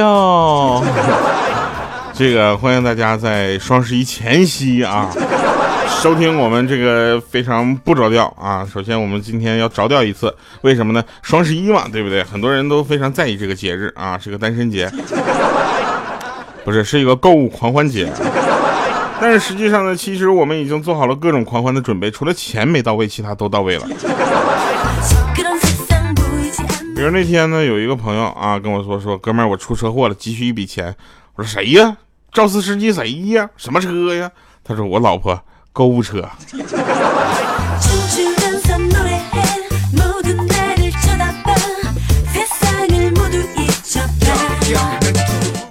哟。这个欢迎大家在双十一前夕啊，收听我们这个非常不着调啊。首先，我们今天要着调一次，为什么呢？双十一嘛，对不对？很多人都非常在意这个节日啊，是个单身节，不是，是一个购物狂欢节。但是实际上呢，其实我们已经做好了各种狂欢的准备，除了钱没到位，其他都到位了。比如那天呢，有一个朋友啊跟我说说，哥们儿，我出车祸了，急需一笔钱。我说谁呀？肇事司机谁呀？什么车呀？他说我老婆购物车。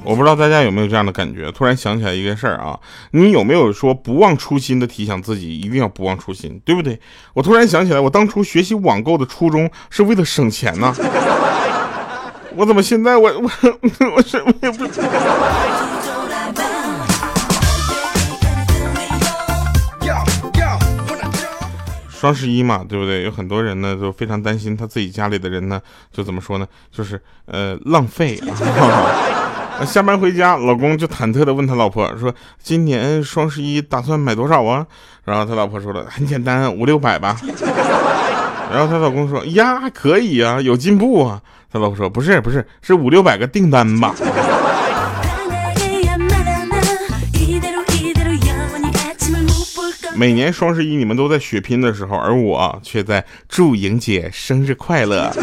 我不知道大家有没有这样的感觉？突然想起来一个事儿啊，你有没有说不忘初心的提醒自己一定要不忘初心，对不对？我突然想起来，我当初学习网购的初衷是为了省钱呢。我怎么现在我我我什么也不。双十一嘛，对不对？有很多人呢，就非常担心他自己家里的人呢，就怎么说呢？就是呃浪费。下班回家，老公就忐忑的问他老婆说：“今年双十一打算买多少啊？”然后他老婆说了：“很简单，五六百吧。”然后他老公说：“呀，可以啊，有进步啊。”他老婆说：“不是，不是，是五六百个订单吧。”每年双十一你们都在血拼的时候，而我却在祝莹姐生日快乐。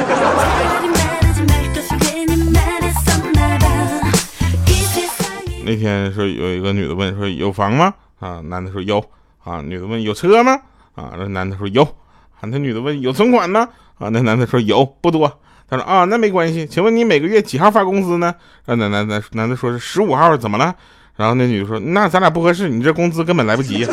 那天说有一个女的问说有房吗？啊，男的说有。啊，女的问有。车吗？啊，那男的说有。啊，那女的问有。存款吗？啊，那男的说有，不多。他说啊，那没关系。请问你每个月几号发工资呢？啊，那男男男的说是十五号，怎么了？然后那女的说那咱俩不合适，你这工资根本来不及。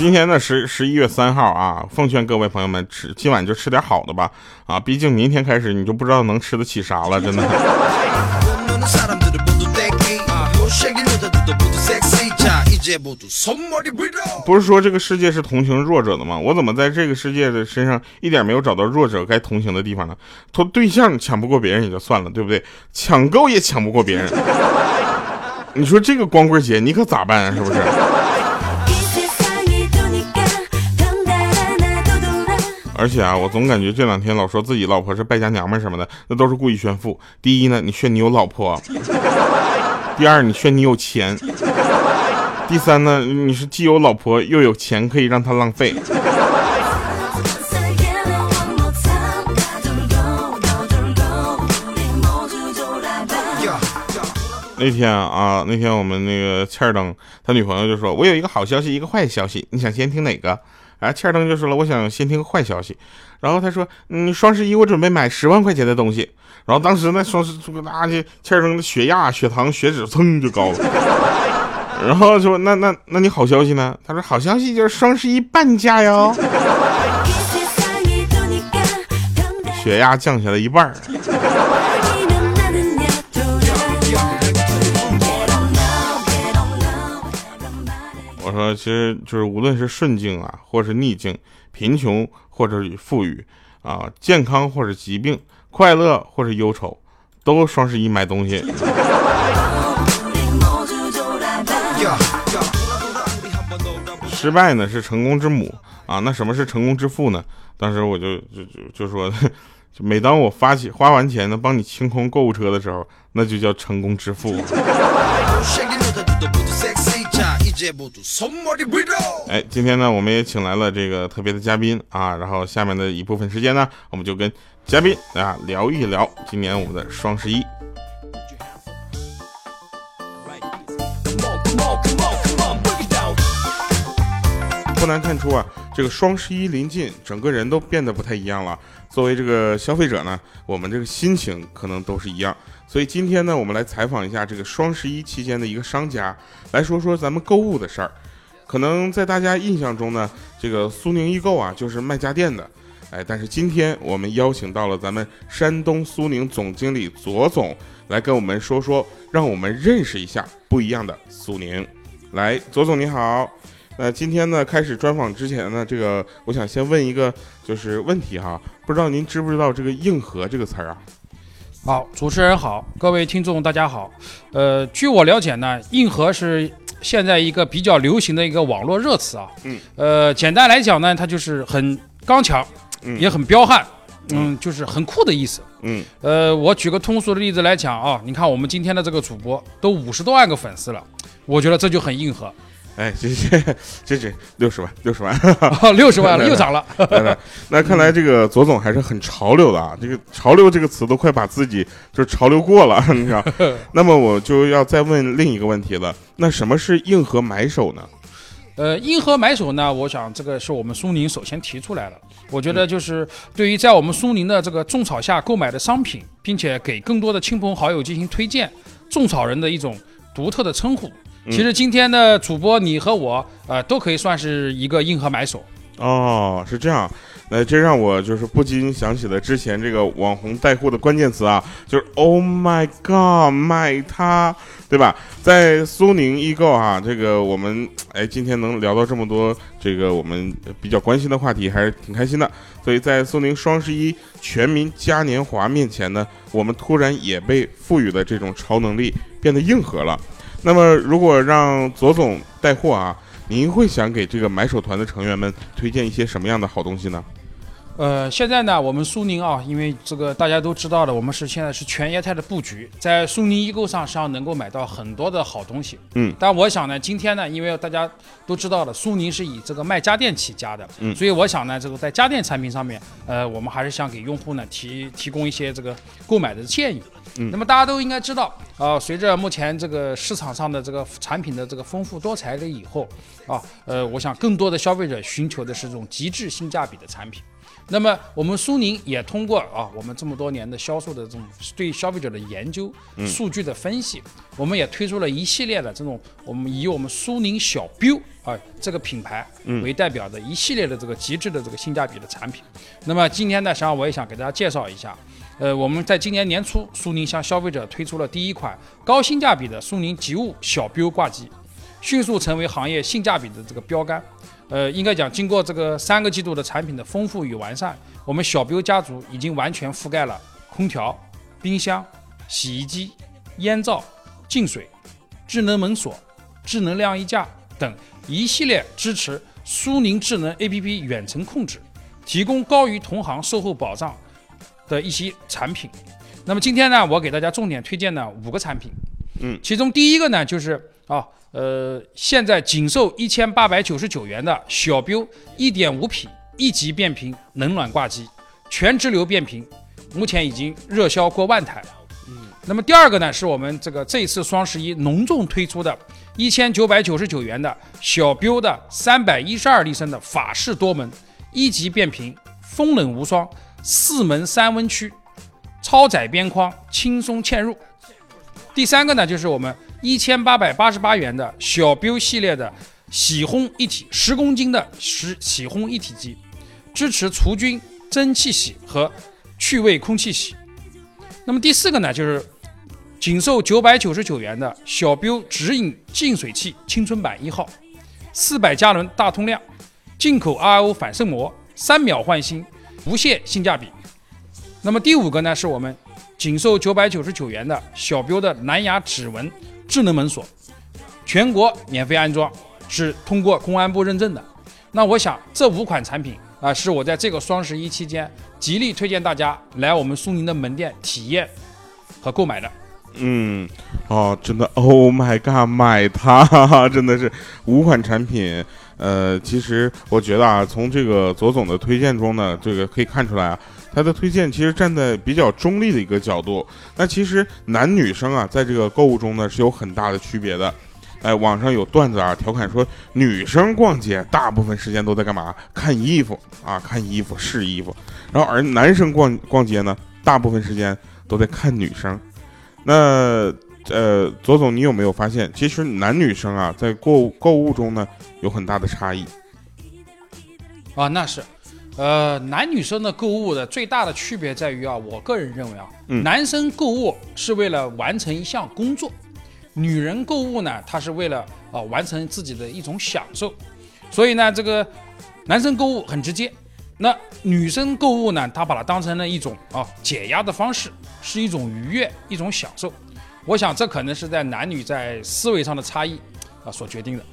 今天呢十十一月三号啊，奉劝各位朋友们吃今晚就吃点好的吧啊，毕竟明天开始你就不知道能吃得起啥了，真的。不是说这个世界是同情弱者的吗？我怎么在这个世界的身上一点没有找到弱者该同情的地方呢？他对象抢不过别人也就算了，对不对？抢购也抢不过别人，你说这个光棍节你可咋办啊？是不是？而且啊，我总感觉这两天老说自己老婆是败家娘们什么的，那都是故意炫富。第一呢，你炫你有老婆；第二，你炫你有钱；第三呢，你是既有老婆又有钱，可以让她浪费。那天啊，那天我们那个欠儿登他女朋友就说：“我有一个好消息，一个坏消息，你想先听哪个？”然后欠儿登就说了：“我想先听个坏消息。”然后他说：“嗯，双十一我准备买十万块钱的东西。”然后当时那双十这个那的欠儿登的血压、血糖、血脂噌就高了。然后说：“那那那你好消息呢？”他说：“好消息就是双十一半价哟，血压降下来一半。”其实就是无论是顺境啊，或是逆境，贫穷或者富裕啊，健康或者疾病，快乐或者忧愁，都双十一买东西。失败呢是成功之母啊，那什么是成功之父呢？当时我就就就就说，每当我发起花完钱呢帮你清空购物车的时候，那就叫成功之父。哎，今天呢，我们也请来了这个特别的嘉宾啊，然后下面的一部分时间呢，我们就跟嘉宾啊聊一聊今年我们的双十一。不难看出啊，这个双十一临近，整个人都变得不太一样了。作为这个消费者呢，我们这个心情可能都是一样。所以今天呢，我们来采访一下这个双十一期间的一个商家，来说说咱们购物的事儿。可能在大家印象中呢，这个苏宁易购啊，就是卖家电的，哎，但是今天我们邀请到了咱们山东苏宁总经理左总来跟我们说说，让我们认识一下不一样的苏宁。来，左总你好。那今天呢，开始专访之前呢，这个我想先问一个就是问题哈，不知道您知不知道这个硬核这个词儿啊？好，主持人好，各位听众大家好。呃，据我了解呢，硬核是现在一个比较流行的一个网络热词啊。嗯。呃，简单来讲呢，它就是很刚强，也很彪悍，嗯，就是很酷的意思。嗯。呃，我举个通俗的例子来讲啊，你看我们今天的这个主播都五十多万个粉丝了，我觉得这就很硬核。哎，这这这这六十万，六十万，六十万了，又涨了。那看来这个左总还是很潮流的啊！这个“潮流”这个词都快把自己就是潮流过了，你知道？那么我就要再问另一个问题了：那什么是硬核买手呢？呃，硬核买手呢？我想这个是我们苏宁首先提出来的。我觉得就是对于在我们苏宁的这个种草下购买的商品，并且给更多的亲朋好友进行推荐，种草人的一种独特的称呼。其实今天的主播你和我，呃，都可以算是一个硬核买手哦。是这样，那这让我就是不禁想起了之前这个网红带货的关键词啊，就是 Oh my God，买它，对吧？在苏宁易购啊，这个我们哎今天能聊到这么多这个我们比较关心的话题，还是挺开心的。所以在苏宁双十一全民嘉年华面前呢，我们突然也被赋予了这种超能力，变得硬核了。那么，如果让左总带货啊，您会想给这个买手团的成员们推荐一些什么样的好东西呢？呃，现在呢，我们苏宁啊，因为这个大家都知道的，我们是现在是全业态的布局，在苏宁易购上实际上能够买到很多的好东西。嗯，但我想呢，今天呢，因为大家都知道了，苏宁是以这个卖家电起家的，嗯，所以我想呢，这个在家电产品上面，呃，我们还是想给用户呢提提供一些这个购买的建议。嗯，那么大家都应该知道啊，随着目前这个市场上的这个产品的这个丰富多彩了以后啊，呃，我想更多的消费者寻求的是这种极致性价比的产品。那么我们苏宁也通过啊，我们这么多年的销售的这种对消费者的研究、数据的分析，我们也推出了一系列的这种我们以我们苏宁小标啊这个品牌为代表的一系列的这个极致的这个性价比的产品。那么今天呢，实际上我也想给大家介绍一下，呃，我们在今年年初，苏宁向消费者推出了第一款高性价比的苏宁极物小标挂机，迅速成为行业性价比的这个标杆。呃，应该讲，经过这个三个季度的产品的丰富与完善，我们小标家族已经完全覆盖了空调、冰箱、洗衣机、烟灶、净水、智能门锁、智能晾衣架等一系列支持苏宁智能 APP 远程控制，提供高于同行售后保障的一些产品。那么今天呢，我给大家重点推荐呢五个产品，嗯，其中第一个呢就是啊。呃，现在仅售一千八百九十九元的小标一点五匹一级变频冷暖挂机，全直流变频，目前已经热销过万台。嗯，那么第二个呢，是我们这个这次双十一隆重推出的，一千九百九十九元的小标的三百一十二立升的法式多门一级变频，风冷无霜，四门三温区，超窄边框，轻松嵌入。第三个呢，就是我们。一千八百八十八元的小标系列的洗烘一体十公斤的洗洗烘一体机，支持除菌、蒸汽洗和去味空气洗。那么第四个呢，就是仅售九百九十九元的小标直饮净水器青春版一号，四百加仑大通量，进口 RO 反渗膜，三秒换新，无限性价比。那么第五个呢，是我们仅售九百九十九元的小标的蓝牙指纹。智能门锁，全国免费安装，是通过公安部认证的。那我想这五款产品啊，是我在这个双十一期间极力推荐大家来我们苏宁的门店体验和购买的。嗯，哦，真的，Oh my God，买它，真的是五款产品。呃，其实我觉得啊，从这个左总的推荐中呢，这个可以看出来啊。他的推荐其实站在比较中立的一个角度，那其实男女生啊，在这个购物中呢是有很大的区别的。哎，网上有段子啊，调侃说女生逛街大部分时间都在干嘛？看衣服啊，看衣服试衣服。然后而男生逛逛街呢，大部分时间都在看女生。那呃，左总，你有没有发现，其实男女生啊，在购物购物中呢有很大的差异？啊，那是。呃，男女生的购物的最大的区别在于啊，我个人认为啊，男生购物是为了完成一项工作，女人购物呢，她是为了啊完成自己的一种享受。所以呢，这个男生购物很直接，那女生购物呢，她把它当成了一种啊解压的方式，是一种愉悦，一种享受。我想这可能是在男女在思维上的差异啊所决定的。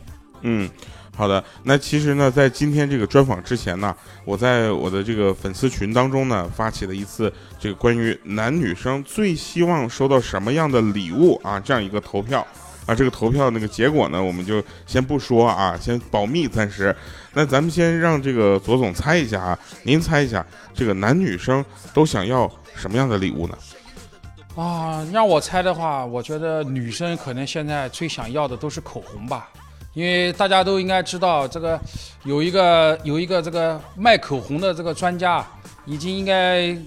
嗯，好的。那其实呢，在今天这个专访之前呢，我在我的这个粉丝群当中呢，发起了一次这个关于男女生最希望收到什么样的礼物啊这样一个投票啊。这个投票那个结果呢，我们就先不说啊，先保密暂时。那咱们先让这个左总猜一下啊，您猜一下，这个男女生都想要什么样的礼物呢？啊，让我猜的话，我觉得女生可能现在最想要的都是口红吧，因为大家都应该知道，这个有一个有一个这个卖口红的这个专家，已经应该，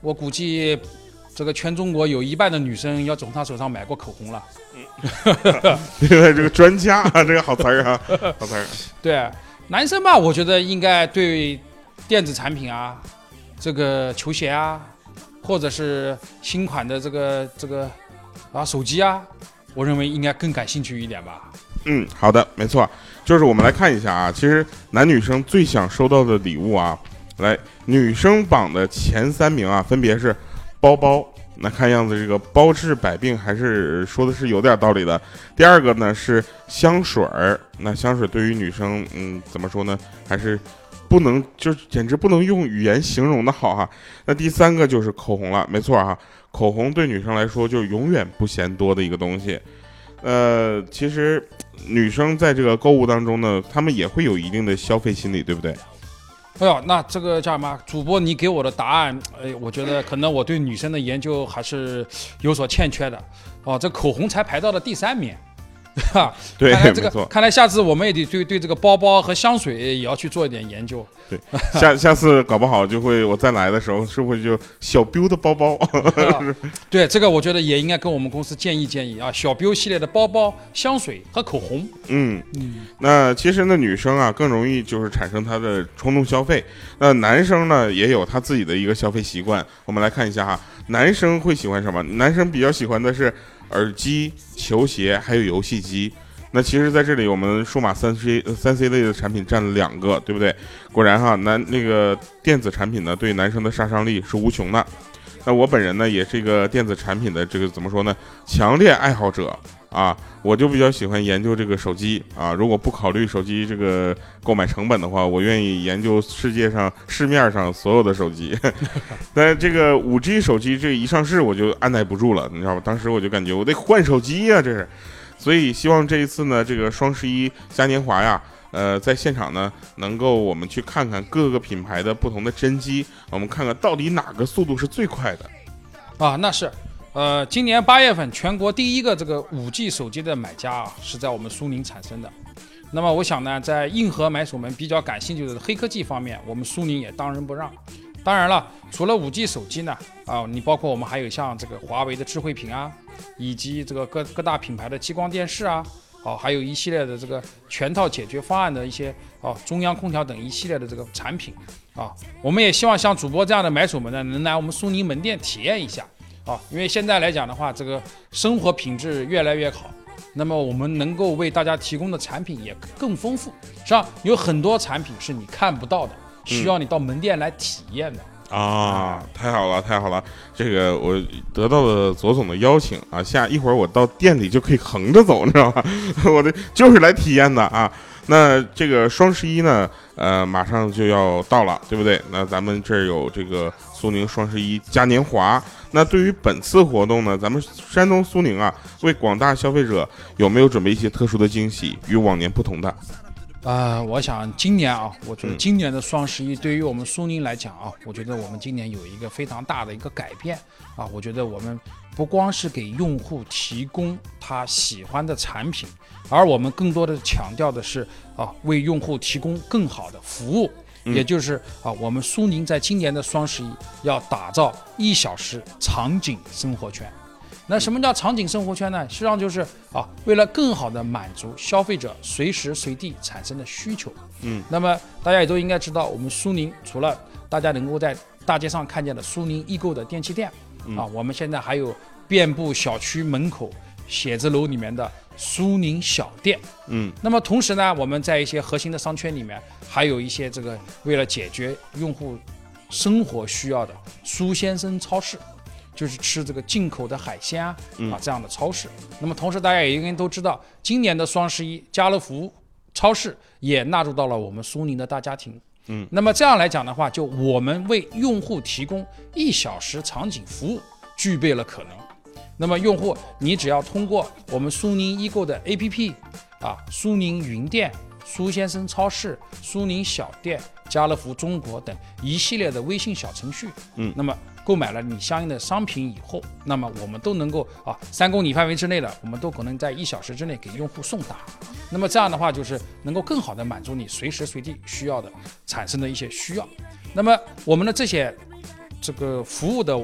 我估计，这个全中国有一半的女生要从他手上买过口红了。因为这个专家啊，这个好词儿啊，好词儿。对，男生吧，我觉得应该对电子产品啊，这个球鞋啊。或者是新款的这个这个啊手机啊，我认为应该更感兴趣一点吧。嗯，好的，没错，就是我们来看一下啊，其实男女生最想收到的礼物啊，来女生榜的前三名啊，分别是包包，那看样子这个包治百病还是说的是有点道理的。第二个呢是香水儿，那香水对于女生，嗯，怎么说呢，还是。不能，就是简直不能用语言形容的好哈。那第三个就是口红了，没错哈，口红对女生来说就永远不嫌多的一个东西。呃，其实女生在这个购物当中呢，她们也会有一定的消费心理，对不对？哎呦，那这个叫什么？主播，你给我的答案，哎，我觉得可能我对女生的研究还是有所欠缺的。哦，这口红才排到了第三名。哈 对，看来这个，看来下次我们也得对对这个包包和香水也要去做一点研究。对，下下次搞不好就会我再来的时候，是不是就小 biu 的包包？对，这个我觉得也应该跟我们公司建议建议啊，小 biu 系列的包包、香水和口红。嗯嗯，那其实呢，女生啊更容易就是产生她的冲动消费，那男生呢也有他自己的一个消费习惯。我们来看一下哈，男生会喜欢什么？男生比较喜欢的是。耳机、球鞋还有游戏机，那其实在这里我们数码三 C 三 C 类的产品占了两个，对不对？果然哈，男那个电子产品呢，对男生的杀伤力是无穷的。那我本人呢，也是一个电子产品的这个怎么说呢？强烈爱好者。啊，我就比较喜欢研究这个手机啊。如果不考虑手机这个购买成本的话，我愿意研究世界上市面上所有的手机。但这个五 G 手机这一上市，我就按耐不住了，你知道吧？当时我就感觉我得换手机呀，这是。所以希望这一次呢，这个双十一嘉年华呀，呃，在现场呢，能够我们去看看各个品牌的不同的真机，我们看看到底哪个速度是最快的。啊，那是。呃，今年八月份，全国第一个这个五 G 手机的买家啊，是在我们苏宁产生的。那么，我想呢，在硬核买手们比较感兴趣的黑科技方面，我们苏宁也当仁不让。当然了，除了五 G 手机呢，啊，你包括我们还有像这个华为的智慧屏啊，以及这个各各大品牌的激光电视啊，哦，还有一系列的这个全套解决方案的一些啊，中央空调等一系列的这个产品啊，我们也希望像主播这样的买手们呢，能来我们苏宁门店体验一下。啊，因为现在来讲的话，这个生活品质越来越好，那么我们能够为大家提供的产品也更丰富，实际上有很多产品是你看不到的，需要你到门店来体验的啊！太好了，太好了，这个我得到了左总的邀请啊，下一会儿我到店里就可以横着走，你知道吧？我的就是来体验的啊。那这个双十一呢，呃，马上就要到了，对不对？那咱们这儿有这个苏宁双十一嘉年华。那对于本次活动呢，咱们山东苏宁啊，为广大消费者有没有准备一些特殊的惊喜，与往年不同的？啊，我想今年啊，我觉得今年的双十一对于我们苏宁来讲啊，我觉得我们今年有一个非常大的一个改变啊，我觉得我们不光是给用户提供他喜欢的产品，而我们更多的强调的是啊，为用户提供更好的服务，也就是啊，我们苏宁在今年的双十一要打造一小时场景生活圈。那什么叫场景生活圈呢？实际上就是啊，为了更好的满足消费者随时随地产生的需求。嗯，那么大家也都应该知道，我们苏宁除了大家能够在大街上看见的苏宁易购的电器店啊，我们现在还有遍布小区门口、写字楼里面的苏宁小店。嗯那么同时呢，我们在一些核心的商圈里面，还有一些这个为了解决用户生活需要的苏先生超市，就是吃这个进口的海鲜啊、嗯啊这样的超市。那么同时大家也应该都知道，今年的双十一，家乐福超市也纳入到了我们苏宁的大家庭。嗯，那么这样来讲的话，就我们为用户提供一小时场景服务，具备了可能。那么用户，你只要通过我们苏宁易购的 APP 啊，苏宁云店、苏先生超市、苏宁小店、家乐福中国等一系列的微信小程序，嗯那么购买了你相应的商品以后，那么我们都能够啊三公里范围之内的，我们都可能在一小时之内给用户送达。那么这样的话，就是能够更好的满足你随时随地需要的产生的一些需要。那么我们的这些这个服务的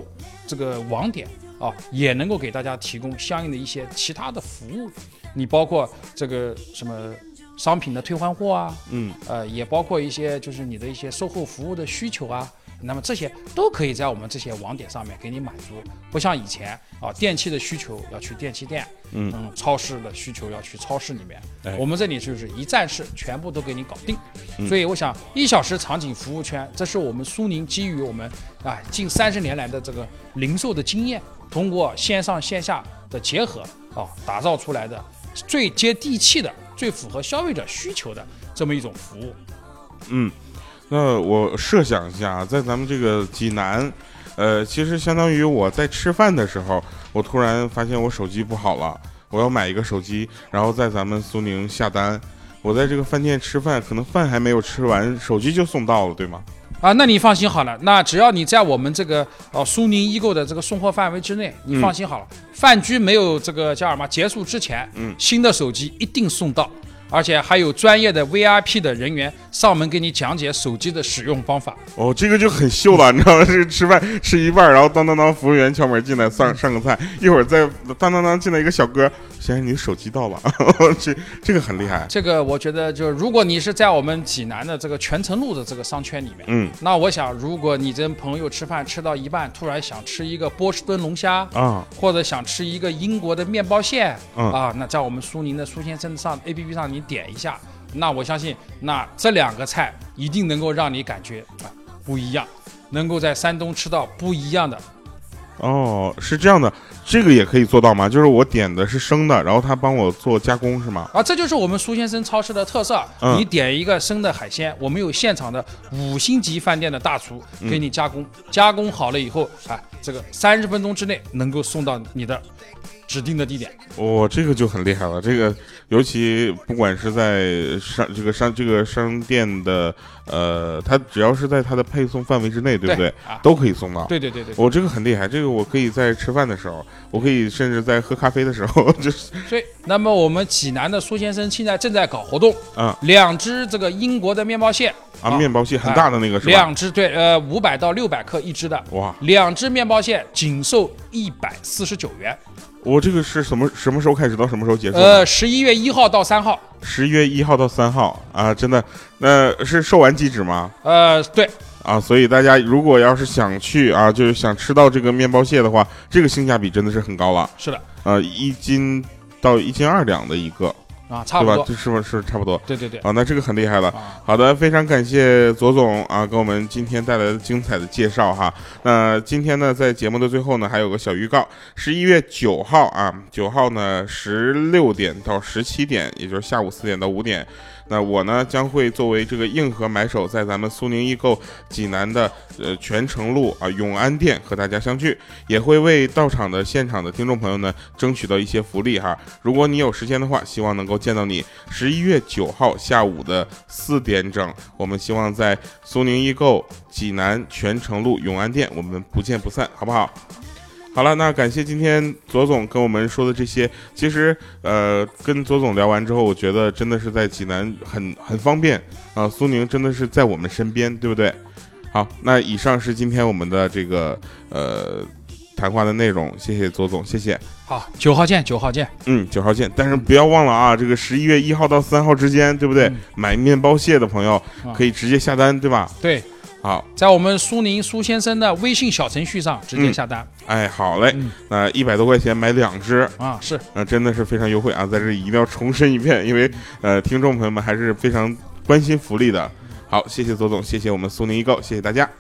这个网点啊，也能够给大家提供相应的一些其他的服务。你包括这个什么商品的退换货啊，嗯，呃，也包括一些就是你的一些售后服务的需求啊。那么这些都可以在我们这些网点上面给你满足，不像以前啊，电器的需求要去电器店，嗯超市的需求要去超市里面，哎我们这里就是一站式，全部都给你搞定。嗯所以我想，一小时场景服务圈，这是我们苏宁基于我们啊近三十年来的这个零售的经验，通过线上线下的结合啊，打造出来的最接地气的、最符合消费者需求的这么一种服务。嗯，那我设想一下啊，在咱们这个济南，呃，其实相当于我在吃饭的时候，我突然发现我手机不好了，我要买一个手机，然后在咱们苏宁下单。我在这个饭店吃饭，可能饭还没有吃完，手机就送到了，对吗？啊，那你放心好了，那只要你在我们这个呃苏宁易购的这个送货范围之内，你放心好了，饭局没有这个叫什么结束之前，嗯新的手机一定送到，而且还有专业的 VIP 的人员上门给你讲解手机的使用方法。哦，这个就很秀了，你知道吗？这个吃饭吃一半，然后当当当，服务员敲门进来上上个菜，一会儿再当当当进来一个小哥，先生，你的手机到了，这这个很厉害。这个我觉得，就如果你是在我们济南的这个泉城路的这个商圈里面，嗯那我想，如果你跟朋友吃饭吃到一半，突然想吃一个波士顿龙虾，啊，或者想吃一个英国的面包蟹，嗯啊，那在我们苏宁的苏先生上 APP 上你点一下，那我相信，那这两个菜一定能够让你感觉啊不一样，能够在山东吃到不一样的。哦，是这样的，这个也可以做到吗？就是我点的是生的，然后他帮我做加工是吗？啊，这就是我们苏先生超市的特色。嗯你点一个生的海鲜，我们有现场的五星级饭店的大厨给你加工，加工好了以后，啊，这个三十分钟之内能够送到你的指定的地点。哦，这个就很厉害了。这个尤其不管是在商这个商这个商店的呃，它只要是在它的配送范围之内，对不对？啊，都可以送到。对对对对。我、这个很厉害，这个我可以在吃饭的时候，我可以甚至在喝咖啡的时候，就是所以，那么我们济南的苏先生现在正在搞活动，啊两只这个英国的面包蟹，啊，啊面包蟹很大的那个是吧？两只对，呃，五百到六百克一只的，哇，两只面包蟹仅售一百四十九元。我这个是什么什么时候开始到什么时候结束？呃，十一月一号到三号，十一月一号到三号啊，真的，那是售完即止吗？呃，对，啊，所以大家如果要是想去啊，就是想吃到这个面包蟹的话，这个性价比真的是很高了。是的，呃，一斤到一斤二两的一个，啊，差对吧？不多，这是不是差不多？对对对，啊，那这个很厉害了。啊，好的，非常感谢左总啊，给我们今天带来的精彩的介绍哈。那今天呢，在节目的最后呢，还有个小预告，十一月九号啊，九号呢十六点到十七点，也就是下午四点到五点。那我呢将会作为这个硬核买手，在咱们苏宁易购济南的呃泉城路啊永安店和大家相聚，也会为到场的现场的听众朋友呢争取到一些福利哈。如果你有时间的话，希望能够见到你。十一月九号下午的四点整，我们希望在苏宁易购济南泉城路永安店，我们不见不散，好不好？好了，那感谢今天左总跟我们说的这些。其实，呃，跟左总聊完之后，我觉得真的是在济南很很方便啊、苏宁真的是在我们身边，对不对？好，那以上是今天我们的这个呃谈话的内容，谢谢左总，谢谢。好，九号见，九号见，嗯，九号见，但是不要忘了啊，这个十一月一号到三号之间，对不对？嗯买面包蟹的朋友啊可以直接下单，对吧？对，好，在我们苏宁苏先生的微信小程序上直接下单、哎，好嘞嗯，那一百多块钱买两只，啊，是呃，真的是非常优惠啊！在这里一定要重申一遍，因为呃，听众朋友们还是非常关心福利的。好，谢谢左总，谢谢我们苏宁易购，谢谢大家。